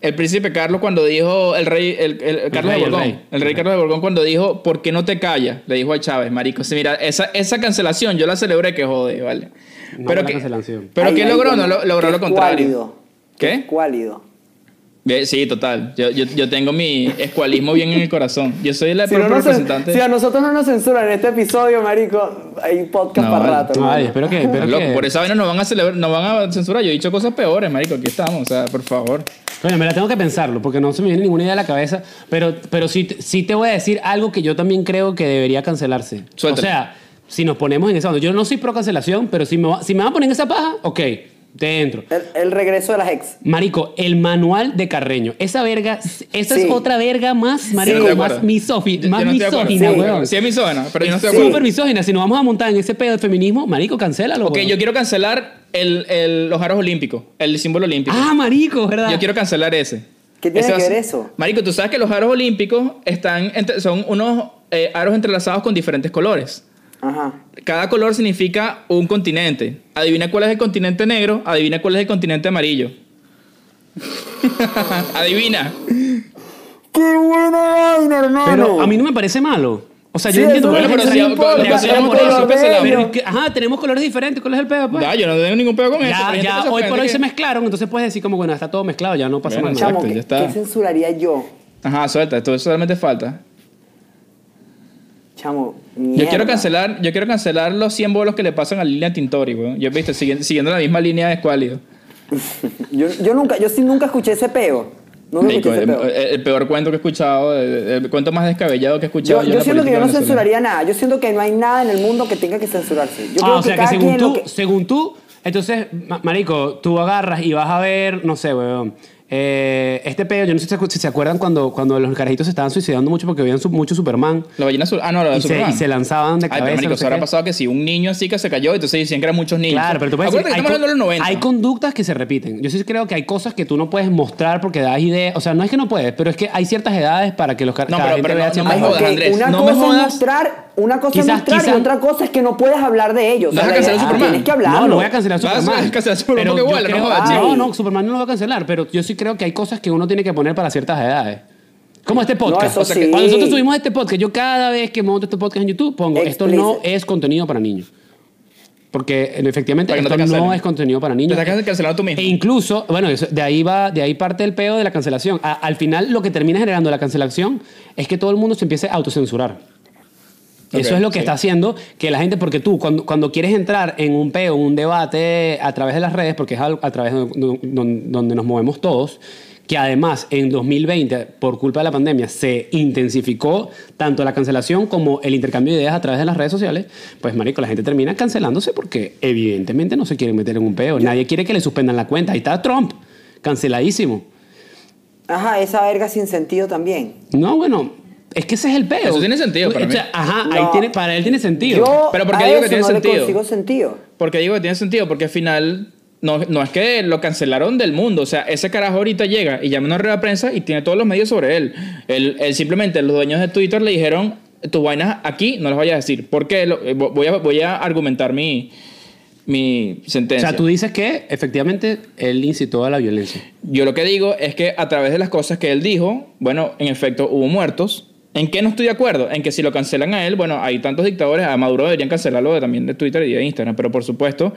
El príncipe Carlos cuando dijo, el rey, el, el- el Carlos
rey,
de
el
Borbón,
rey.
el rey Carlos de Borbón cuando dijo, ¿por qué no te callas? Le dijo a Chávez, marico. Sí, mira, esa, esa cancelación yo la celebré que jode, ¿vale?
Una
pero que,
cancelación.
pero
Ay,
¿qué
ay,
logró? No lo- logró lo contrario.
cuálido.
¿Qué?
Cuálido.
Ve, Sí, total. Yo, yo, yo tengo mi escualismo bien en el corazón. Yo soy la
Si, no
propia
nos-
representante.
si a nosotros no nos censuran en este episodio, marico, hay podcast
No,
para rato.
Ay, espero que... Espero
Loco,
que
por esa vaina nos van a celebrar, nos van a censurar. Yo he dicho cosas peores, marico. Aquí estamos, o sea, por favor.
Coño, me la tengo que pensarlo porque no se me viene ninguna idea a la cabeza, pero, pero sí, te- sí te voy a decir algo que yo también creo que debería cancelarse.
Suéltalo.
O sea, si nos ponemos en esa onda, yo no soy pro cancelación, pero si me, va- si me van a poner en esa paja, ok, te entro.
El, el regreso de las ex.
Marico, el manual de Carreño. Esa verga, esa
Sí.
es otra verga más, marico, más,
Yo-
más
no
misógina,
Sí.
weón.
Sí es misógina, pero yo no estoy de
Sí.
acuerdo.
Súper misógina. Si nos vamos a montar en ese pedo de feminismo, marico, cancélalo.
Ok,
weón.
yo quiero cancelar el, el- los aros olímpicos, el símbolo olímpico.
Ah, marico, ¿verdad?
Yo quiero cancelar ese.
¿Qué tiene
Ese
que ver eso?
Marico, tú sabes que los aros olímpicos están entre- son unos eh, aros entrelazados con diferentes colores.
Ajá.
Cada color significa un continente. Adivina cuál es el continente negro, adivina cuál es el continente amarillo. adivina.
¡Qué buena vaina, hermano!
Pero a mí no me parece malo. O sea, yo
Sí,
entiendo
Bueno, pero si-
ajá, tenemos colores diferentes. ¿Cuál es el pedo? Pues?
Ya, yo no tengo ningún pedo con eso.
Ya, hoy por hoy
que-
se mezclaron, entonces puedes decir como, bueno, está todo mezclado, ya no pasa
Bueno,
más nada.
exacto.
Chamo,
ya
¿qué,
está.
qué censuraría yo?
Ajá, suelta, esto solamente falta.
Chamo,
Yo quiero cancelar, yo quiero cancelar los 100 bolos que le pasan a Línea Tintori, weón. Yo viste siguiendo, siguiendo la misma línea de Escuálido.
Yo, yo nunca, yo sí nunca escuché ese peo. Nunca
Marico,
escuché ese
el,
peo.
el- el peor cuento que he escuchado, el, el cuento más descabellado que he escuchado.
Yo, yo siento que yo no censuraría nada. Yo siento que no hay nada en el mundo que tenga que censurarse. Yo
Ah,
creo
o sea que
cada
según tú,
que-
según tú, entonces, ma- marico, tú agarras y vas a ver, no sé, weón. Eh, este pedo, yo no sé si se acuerdan cuando, cuando los carajitos se estaban suicidando mucho porque veían su- mucho Superman
La ballena azul. Ah, no, la de
y se,
Superman.
y se lanzaban de
Ay,
cabeza.
pero marico,
no sé
habrá
qué.
pasado que si un niño así que se cayó, entonces decían que eran muchos niños.
Claro, pero tú puedes
Acuérdate
decir,
que
hay,
estamos hablando de los
con-
90.
hay conductas que se repiten. Yo sí creo que hay cosas que tú no puedes mostrar porque das ideas. O sea, no es que no puedes, pero es que hay ciertas edades para que los car-
No,
cada
pero-
gente
pero
vea
no- no
ciertas
me jodas,
ok,
Andrés,
Una
no me
cosa
jodas.
es mostrar, una cosa
Quizás-
es mostrar
quizás-
y otra cosa es que no puedes hablar de ellos.
¿Vas a
la
cancelar
idea-
Superman?
Tienes que hablarlo.
No, no voy a cancelar
Vas a
Superman.
cancelar Superman
Pero
porque
yo
vuela, no
creo-
jodas,
No,
chico.
no, Superman no lo va a cancelar, pero yo sí creo que hay cosas que uno tiene que poner para ciertas edades. Como este podcast.
eso
O sea, que
sí.
Cuando nosotros subimos este podcast, yo cada vez que monto este podcast en YouTube pongo, esto no es contenido para niños. Porque efectivamente
no
esto
te
no, es contenido para
Te
niños.
estás cancelando tú mismo.
E incluso, bueno, eso- de ahí va, de ahí parte el peo de la cancelación. A- al final, lo que termina generando la cancelación es que todo el mundo se empiece a autocensurar. Eso es lo que
sí.
está haciendo que la gente, porque tú cuando, cuando quieres entrar en un peo, en un debate a través de las redes, porque es a través de donde, donde nos movemos todos, que además en 2020, por culpa de la pandemia, se intensificó tanto la cancelación como el intercambio de ideas a través de las redes sociales, pues marico, la gente termina cancelándose porque evidentemente no se quieren meter en un peo. Nadie quiere que le suspendan la cuenta. Ahí está Trump, canceladísimo.
Ajá, esa verga sin sentido también.
No, bueno, es que ese es el peo.
Eso tiene sentido para
O sea,
mí.
Ajá, ahí tiene, para él tiene sentido.
Yo
Pero porque
a
digo que tiene
no
sentido.
sentido.
Porque digo que tiene sentido, porque al final no, no es que lo cancelaron del mundo. O sea, ese carajo ahorita llega y llama a una rueda de prensa y tiene todos los medios sobre él. Él, él simplemente, los dueños de Twitter le dijeron, tus vainas aquí no las vayas a decir. Porque lo- eh, voy, a, voy a argumentar mi, mi
O
sentencia.
sea, tú dices que efectivamente él incitó a la violencia.
Yo lo que digo es que a través de las cosas que él dijo, bueno, en efecto hubo muertos. ¿En qué no estoy de acuerdo? En que si lo cancelan a él, bueno, hay tantos dictadores, a Maduro deberían cancelarlo también de Twitter y de Instagram, pero por supuesto,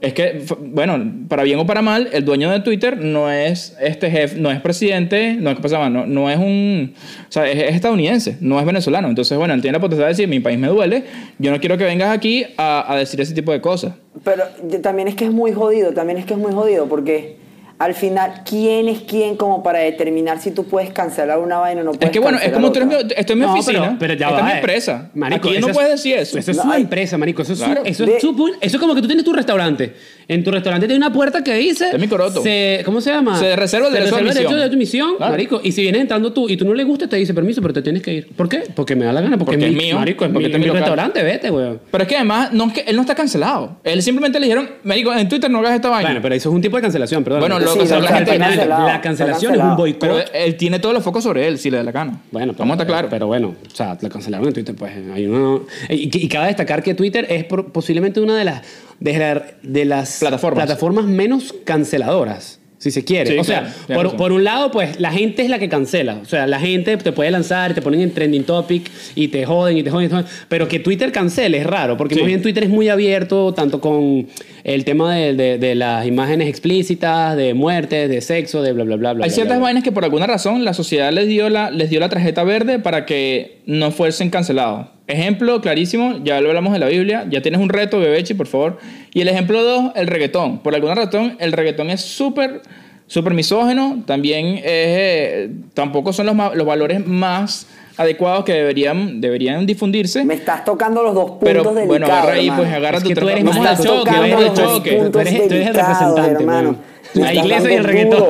es que, bueno, para bien o para mal, el dueño de Twitter no es este jefe, no es presidente, no es, no, no es un, o sea, es, es estadounidense, no es venezolano. Entonces, bueno, él tiene la potestad de decir, mi país me duele, yo no quiero que vengas aquí a, a decir ese tipo de cosas.
Pero también es que es muy jodido, también es que es muy jodido porque al final, ¿quién es quién como para determinar si tú puedes cancelar una vaina o no puedes
Es que bueno, es como tú eres mi, esto es mi
No,
oficina,
pero, pero ya
esta
va,
es mi
eh.
empresa.
Marico,
Aquí no
es-
puedes decir eso.
Eso es
No,
su
hay-
empresa, marico. Eso es, su-
Claro.
eso,
De-
es su pu- eso es como que tú tienes tu restaurante. En tu restaurante tiene una puerta que dice...
Es mi coroto.
se- ¿Cómo se llama?
Se reserva el derecho
reserva
admisión.
de tu misión,
Claro.
marico. Y si vienes entrando tú y tú no le gusta, te dice permiso, pero te tienes que ir. ¿Por qué? Porque me da la gana. Porque,
Porque
es mi,
mío,
Marico, es
porque
mi,
es mi local.
restaurante, vete, weón.
Pero es que además, no es que él no está cancelado. Él simplemente le dijeron, Marico, en Twitter no hagas esta vaina.
Bueno, pero eso es un tipo de cancelación, perdón.
Bueno, lo
Sí,
canceló la gente.
la cancelación es un boicot.
Pero él tiene todos los focos sobre él, si le da la gana.
Bueno,
vamos a estar claros.
Pero bueno, o sea, la cancelaron en Twitter, pues hay uno... Y, y cabe destacar que Twitter es por- posiblemente una de las, de, la- de las
Plataformas.
plataformas menos canceladoras, si se quiere.
Sí,
o sea,
claro,
por, un lado, pues la gente es la que cancela. O sea, la gente te puede lanzar, te ponen en trending topic y te joden y te joden. y te joden. Pero que Twitter cancele es raro, porque
Sí.
más bien Twitter es muy abierto, tanto con el tema de, de- de las imágenes explícitas, de muerte, de sexo, de bla, bla, bla, bla.
Hay
bla,
ciertas
bla,
vainas que por alguna razón la sociedad les dio la, les dio la tarjeta verde para que no fuesen cancelados. Ejemplo clarísimo, ya lo hablamos de la Biblia, ya tienes un reto, Bebechi, por favor. Y el ejemplo dos, el reggaetón. Por alguna razón, el reggaetón es súper, súper misógeno, también es, eh, tampoco son los, los valores más adecuados que deberían, deberían difundirse.
Me estás tocando los dos puntos
Pero
delicados,
bueno, agarra ahí,
hermano.
pues agarra
Es
tu
que tú eres
Vamos al choque,
dos
choque.
Tú eres- tú eres el representante,
hermano.
man.
Me
La iglesia y el reggaetón.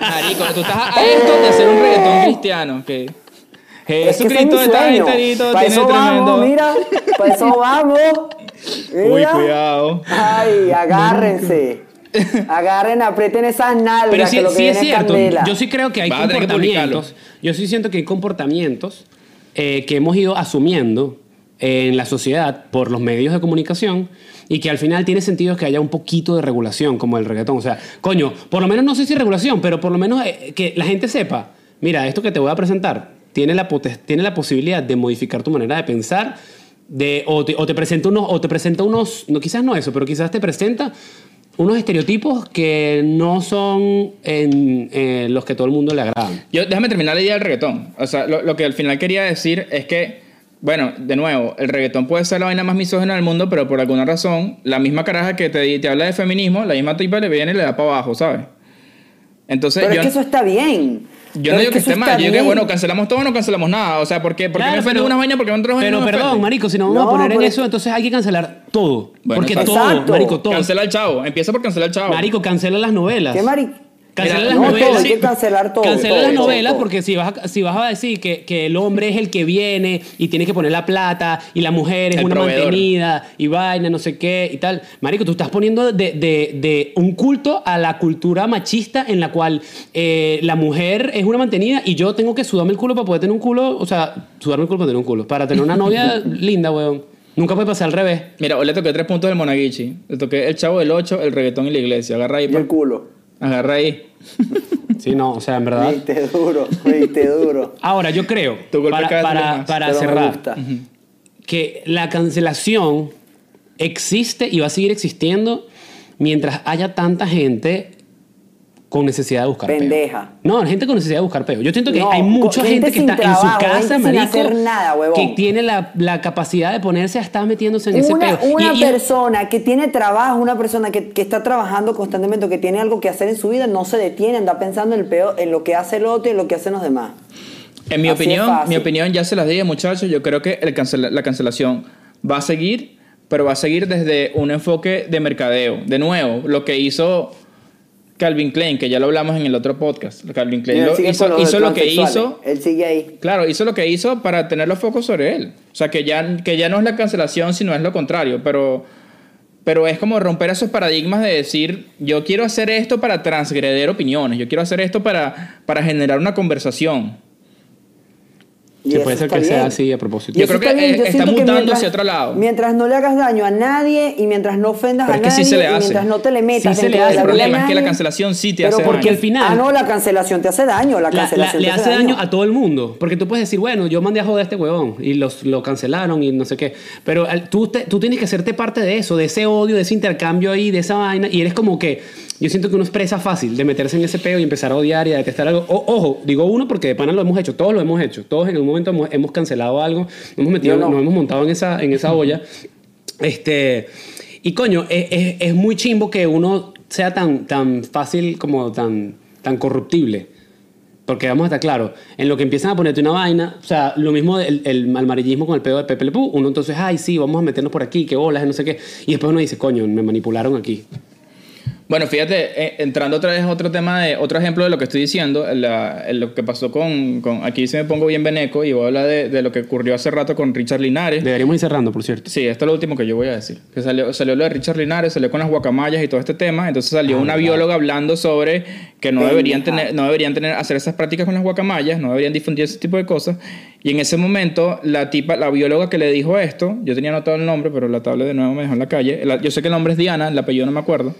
Marico, tú estás a esto de hacer un reggaetón cristiano. Que
Es que ese es
Jesucristo está enterito, tiene
eso
tremendo.
vamos, mira. Para eso vamos.
Uy,
Mira.
cuidado.
Ay, agárrense. Agarren, aprieten esas nalgas
Pero
que
sí,
lo que
sí es
viene es
cierto.
candela.
Yo sí creo que hay
Vas que
comportamientos. Yo sí siento que hay comportamientos eh, que hemos ido asumiendo en la sociedad por los medios de comunicación y que al final tiene sentido que haya un poquito de regulación, como el reggaetón. O sea, coño, por lo menos no sé si regulación, pero por lo menos eh, que la gente sepa, mira, esto que te voy a presentar tiene la, tiene la posibilidad de modificar tu manera de pensar. De, o, te, o te presenta unos, o te presenta unos, no, quizás no eso, pero quizás te presenta unos estereotipos que no son en, eh, los que todo el mundo le agradan.
Yo, déjame terminar la idea del reggaetón. O sea, lo, lo que al final quería decir es que Bueno, de nuevo, el reggaetón puede ser la vaina más misógina del mundo, pero por alguna razón, la misma caraja que te, te habla de feminismo, la misma tipa le viene y le da para abajo, ¿sabes? Entonces,
Pero
yo,
es que eso está bien.
Yo
Pero
no digo que, esté mal, yo digo que, bueno, cancelamos todo o no cancelamos nada. O sea, ¿por qué, ¿por qué
Claro,
me ofenden
pero-
unas vainas? ¿Por qué otras vainas
Pero
no me
perdón,
ofenden?
marico, si nos vamos
No,
a poner en eso, entonces hay que cancelar todo.
Bueno,
porque
exacto.
todo,
Exacto.
marico, todo.
Cancela al chavo, empieza por cancelar al chavo.
Marico, cancela las novelas.
¿Qué mari?
Cancela
Mira,
las
no, todo,
novelas.
hay que cancelar todo,
Cancela
todo,
las
todo,
novelas
todo.
porque si vas, a, si vas a decir que, que el hombre es el que viene y tiene que poner la plata y la mujer es
El
una
proveedor.
mantenida y vaina, no sé qué y tal. Marico, tú estás poniendo de, de- de un culto a la cultura machista en la cual eh, la mujer es una mantenida y yo tengo que sudarme el culo para poder tener un culo, o sea, sudarme el culo para tener un culo, para tener una novia linda, weón. Nunca puede pasar al revés.
Mira, hoy le toqué tres puntos del Monaguichi. Le toqué el chavo del 8, el reggaetón y la iglesia. Agarra ahí,
Y el culo.
Agarra ahí.
Sí, no, o sea, en verdad.
Viste duro, viste duro.
Ahora, yo creo,
Tu golpe
para, para, para cerrar, que la cancelación existe y va a seguir existiendo mientras haya tanta gente con necesidad de buscar peo.
Pendeja.
No, gente con necesidad de buscar peo. Yo siento que
No,
hay mucha
gente
gente, que está
trabajo,
en su casa, marico,
hacer nada, huevón.
que tiene la, la capacidad de ponerse a estar metiéndose en ese peo.
una
Y- y-
persona que tiene trabajo, una persona que, que está trabajando constantemente, que tiene algo que hacer en su vida, no se detiene, anda pensando en, el peor, en lo que hace el otro y en lo que hacen los demás.
En mi
Así
opinión, mi opinión ya se las dije, muchachos. Yo creo que el la cancelación va a seguir, pero va a seguir desde un enfoque de mercadeo. De nuevo, lo que hizo Calvin Klein, que ya lo hablamos en el otro podcast. Calvin Klein
él
lo- hizo, hizo lo que hizo.
Él sigue ahí.
Claro, hizo lo que hizo para tener los focos sobre él. O sea, que ya, que ya no es la cancelación, sino es lo contrario. Pero, pero es como romper esos paradigmas de decir, yo quiero hacer esto para transgreder opiniones, yo quiero hacer esto para, para generar una conversación.
Y eso
puede ser que sea así a propósito.
Yo creo que,
está Yo
está
que
mutando
mientras-
hacia otro lado.
Mientras no le hagas daño a nadie y mientras no ofendas
Pero
a
es que
nadie
sí se le
y
hace.
mientras no te le metas
Sí se le hace.
El problema es que la cancelación sí te
Pero
hace
porque
daño.
al final-
Ah, no, la cancelación te hace daño. La
La- la-
cancelación
le hace daño a todo el mundo. Porque tú puedes decir, bueno, yo mandé a joder a este huevón y los, lo cancelaron y no sé qué. Pero al- tú, te- tú tienes que hacerte parte de eso, de ese odio, de ese intercambio ahí, de esa vaina. Y eres como que. Yo siento que uno es presa fácil de meterse en ese peo y empezar a odiar y a detestar algo. O- ojo, digo uno porque de pana lo hemos hecho. Todos lo hemos hecho. Todos en algún momento hemos, hemos cancelado algo. Nos hemos metido,
Yo no.
nos hemos montado en esa, en esa olla. Este. Y coño, es, es- es muy chimbo que uno sea tan, tan fácil como tan, tan corruptible. Porque vamos a estar claros, en lo que empiezan a ponerte una vaina, o sea, lo mismo el, el amarillismo con el pedo de Pepe Le Pew, uno entonces, ay, sí, vamos a meternos por aquí, qué bolas, no sé qué. Y después uno dice, coño, me manipularon aquí.
Bueno, fíjate, eh, entrando otra vez a otro tema, de otro ejemplo de lo que estoy diciendo, la- lo que pasó con, con- Aquí se me pongo bien veneco y voy a hablar de, de lo que ocurrió hace rato con Richard Linares.
Deberíamos ir cerrando, por cierto.
Sí, esto es lo último que yo voy a decir. Que salió, salió lo de Richard Linares, salió con las guacamayas y todo este tema. Entonces salió una bióloga hablando sobre que no deberían, tener, no deberían tener, hacer esas prácticas con las guacamayas, no deberían difundir ese tipo de cosas. Y en ese momento, la tipa, la bióloga que le dijo esto, yo tenía anotado el nombre, pero la tabla de nuevo me dejó en la calle. La- yo sé que el nombre es Diana, el apellido no me acuerdo.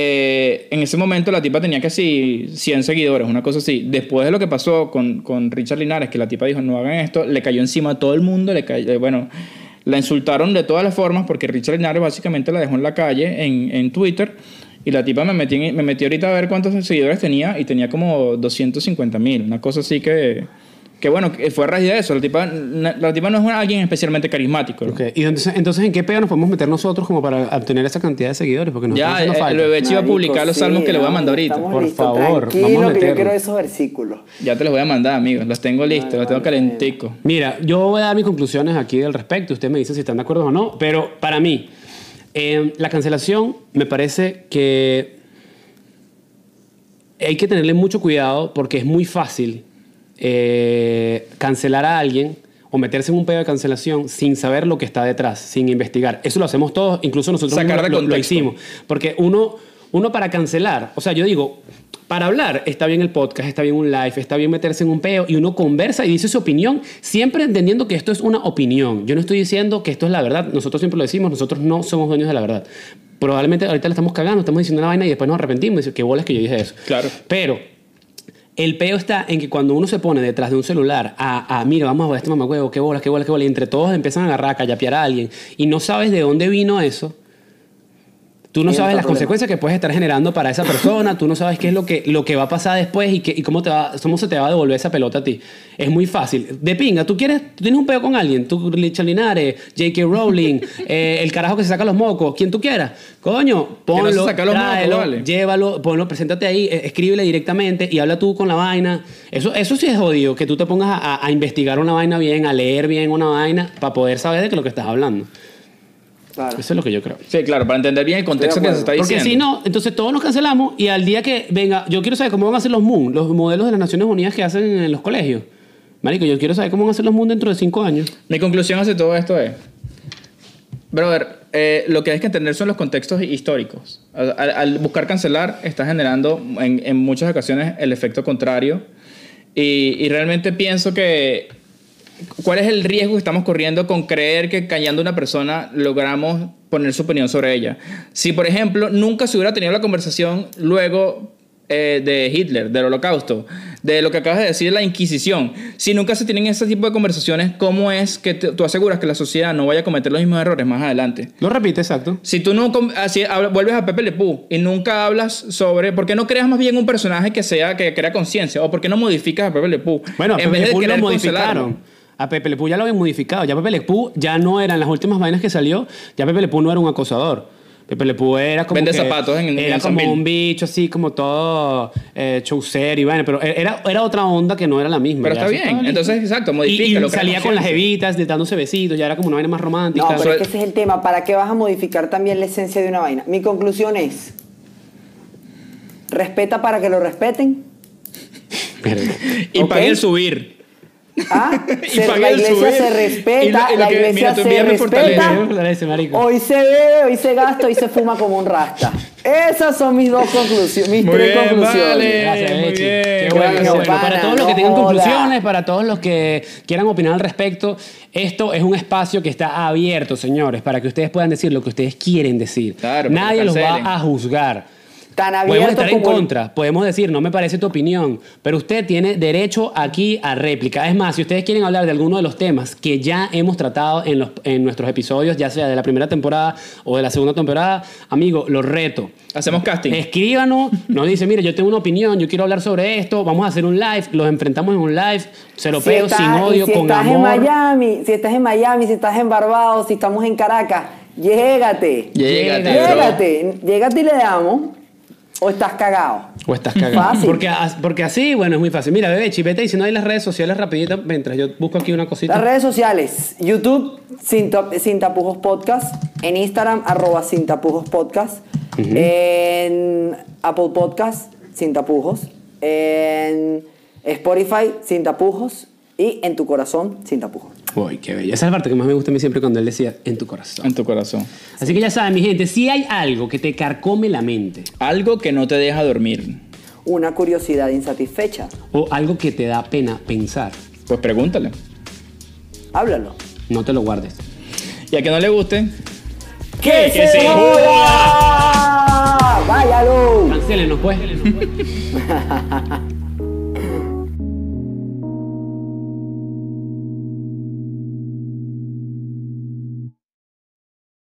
Eh, en ese momento la tipa tenía casi 100 seguidores, una cosa así. Después de lo que pasó con, con Richard Linares, que la tipa dijo no hagan esto, le cayó encima a todo el mundo, le cayó, eh, bueno, la insultaron de todas las formas porque Richard Linares básicamente la dejó en la calle, en, en Twitter, y la tipa me metí, me metió ahorita a ver cuántos seguidores tenía y tenía como 250 mil, una cosa así que, que bueno, que fue a raíz de eso. La tipa, la tipa no es alguien especialmente carismático.
Ok, Y entonces, entonces, ¿en qué peo nos podemos meter nosotros como para obtener esa cantidad de seguidores? Porque nos
Ya, el,
falta.
el bebé iba a publicar los
sí,
salmos que le voy a
no,
mandar ahorita.
Por
listos,
favor, vamos a
que yo
meterlo.
quiero esos versículos.
Ya te los voy a mandar, amigos. Los tengo listos, los tengo calenticos.
Mira, yo voy a dar mis conclusiones aquí al respecto. Usted me dice si están de acuerdo o no. Pero para mí, eh, la cancelación me parece que hay que tenerle mucho cuidado porque es muy fácil eh, cancelar a alguien o meterse en un pedo de cancelación sin saber lo que está detrás, sin investigar. Eso lo hacemos todos, incluso nosotros mismos lo, hicimos. Porque uno, uno para cancelar, o sea, yo digo, para hablar está bien el podcast, está bien un live, está bien meterse en un peo y uno conversa y dice su opinión, siempre entendiendo que esto es una opinión. Yo no estoy diciendo que esto es la verdad, nosotros siempre lo decimos, nosotros no somos dueños de la verdad. Probablemente ahorita le estamos cagando, estamos diciendo una vaina y después nos arrepentimos y decimos, qué bolas que yo dije eso.
Claro.
Pero el peo está en que cuando uno se pone detrás de un celular a, a mira, vamos a ver este mamagüevo, qué bolas, qué bolas, qué bolas, y entre todos empiezan a agarrar, a callapear a alguien, y no sabes de dónde vino eso, tú no sabes las
problema.
consecuencias que puedes estar generando para esa persona, tú no sabes qué es lo que, lo que va a pasar después y, qué- y cómo, te va, cómo se te va a devolver esa pelota a ti. Es muy fácil. De pinga, tú quieres, tú tienes un peo con alguien, tú, Richard Linares, J.K. Rowling, eh, el carajo que se saca los mocos, quien tú quieras. Coño,
no
ponlo,
mocos,
tráelo,
vale.
llévalo, ponlo, preséntate ahí, eh, escríbele directamente y habla tú con la vaina. Eso, eso sí es jodido, que tú te pongas a, a- a investigar una vaina bien, a leer bien una vaina, para poder saber de qué es lo que estás hablando.
Claro.
Eso es lo que yo creo.
Sí, claro, para entender bien el contexto que se está
Porque
diciendo.
si no, entonces todos nos cancelamos y al día que venga, yo quiero saber cómo van a ser los Moon, los modelos de las Naciones Unidas que hacen en los colegios. Marico, yo quiero saber cómo van a ser los Moon dentro de cinco años.
Mi conclusión hacia todo esto es, brother, eh, lo que hay que entender son los contextos históricos. Al, al- al buscar cancelar, está generando en, en muchas ocasiones el efecto contrario. Y, y realmente pienso que, ¿cuál es el riesgo que estamos corriendo con creer que callando a una persona logramos poner su opinión sobre ella? Si, por ejemplo, nunca se hubiera tenido la conversación luego eh, de Hitler, del holocausto, de lo que acabas de decir, la Inquisición. Si nunca se tienen ese tipo de conversaciones, ¿cómo es que te- tú aseguras que la sociedad no vaya a cometer los mismos errores más adelante?
Lo repite, exacto.
Si tú no así, habla- vuelves a Pepe Le Pew y nunca hablas sobre, ¿por qué no creas más bien un personaje que sea que crea conciencia? ¿O por qué no modificas a Pepe Le Pew?
Bueno,
En
Pepe
vez
Le
de
lo modificaron.
cancelarlo.
A Pepe Le Pew ya lo habían modificado. Ya Pepe Le Pew ya no era en las últimas vainas que salió. Ya Pepe Le Pew no era un acosador. Pepe Le Pew era como
Vende
que-
zapatos en- en
era como un bicho así como todo eh, chaucer y vaina, pero era, era otra onda que no era la misma.
Pero
Ya
está bien.
estaba.
Entonces, exacto,
Y, y
modifícalo, crea
salía con las evitas, dándose besitos, ya era como una vaina más romántica.
No, pero es que ese es el tema. ¿Para qué vas a modificar también la esencia de una vaina? Mi conclusión es: respeta para que lo respeten.
Pero-
Y
Ok.
pague el subir.
¿Ah?
Y
Se- la iglesia se
Y
respeta,
lo- y lo
la
que-
iglesia se respeta. Hoy se bebe, hoy se gasta, hoy se fuma como un rasta. Esas son mis dos conclusiones, mis
Muy
tres
bien,
conclusiones.
vale.
Gracias,
muy
Bechi.
bien.
Qué bueno, bueno.
pana,
Para todos los que
no
tengan conclusiones, para todos los que quieran opinar al respecto, esto es un espacio que está abierto, señores, para que ustedes puedan decir lo que ustedes quieren decir.
Claro, para
Nadie los va a juzgar.
Tan
Podemos
abierto
estar en
como
contra, podemos decir, no me parece tu opinión, pero usted tiene derecho aquí a réplica. Es más, si ustedes quieren hablar de alguno de los temas que ya hemos tratado en, los, en nuestros episodios, ya sea de la primera temporada o de la segunda temporada, amigo, lo reto.
Hacemos casting.
Escríbanos, nos dice, mire, yo tengo una opinión, yo quiero hablar sobre esto, vamos a hacer un live, los enfrentamos en un live, se lo
Si estás-
sin odio,
si
con
estás en
amor.
Miami, si estás en Miami, si estás en Barbados, si estamos en Caracas, llégate.
Llégate.
Llégate,
llégate y le damos. O estás cagado.
O estás cagado.
Fácil.
Porque, porque así, bueno, es muy fácil. Mira, bebé, chipete, y si no hay las redes sociales rapidito, mientras yo busco aquí una cosita.
Las redes sociales, YouTube, sin, Sin tapujos podcast, en Instagram, arroba sin tapujos podcast, en Apple Podcast, sin tapujos, en Spotify, sin tapujos, y en tu corazón, sin tapujos.
Uy, qué bella. Esa es la parte que más me gusta a mí siempre cuando él decía, en tu corazón.
En tu corazón.
Así que ya saben, mi gente, si hay algo que te carcome la mente
Algo que no te deja dormir.
Una curiosidad insatisfecha,
o algo que te da pena pensar,
Pues pregúntale.
háblalo.
no te lo guardes.
Y a que no le guste,
¡Que,
que
se
se
joda! ¡Váyalo!
Cancélenos, pues.